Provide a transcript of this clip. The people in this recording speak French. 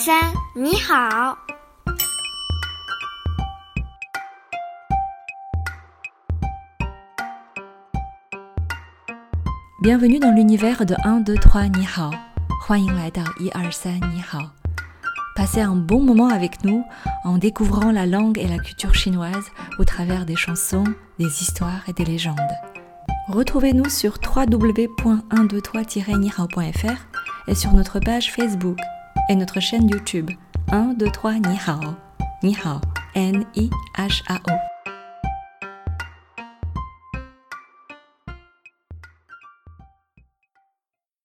三，你好。 Bienvenue dans l'univers de 1, 2, 3, Ni Hao. 欢迎来到一二三你好. Passez un bon moment avec nous en découvrant la langue et la culture chinoise au travers des chansons, des histoires et des légendes. Retrouvez-nous sur www.123-nihao.fr et sur notre page Facebook et notre chaîne YouTube 1, 2, 3, Ni Hao. Ni Hao, N-I-H-A-O.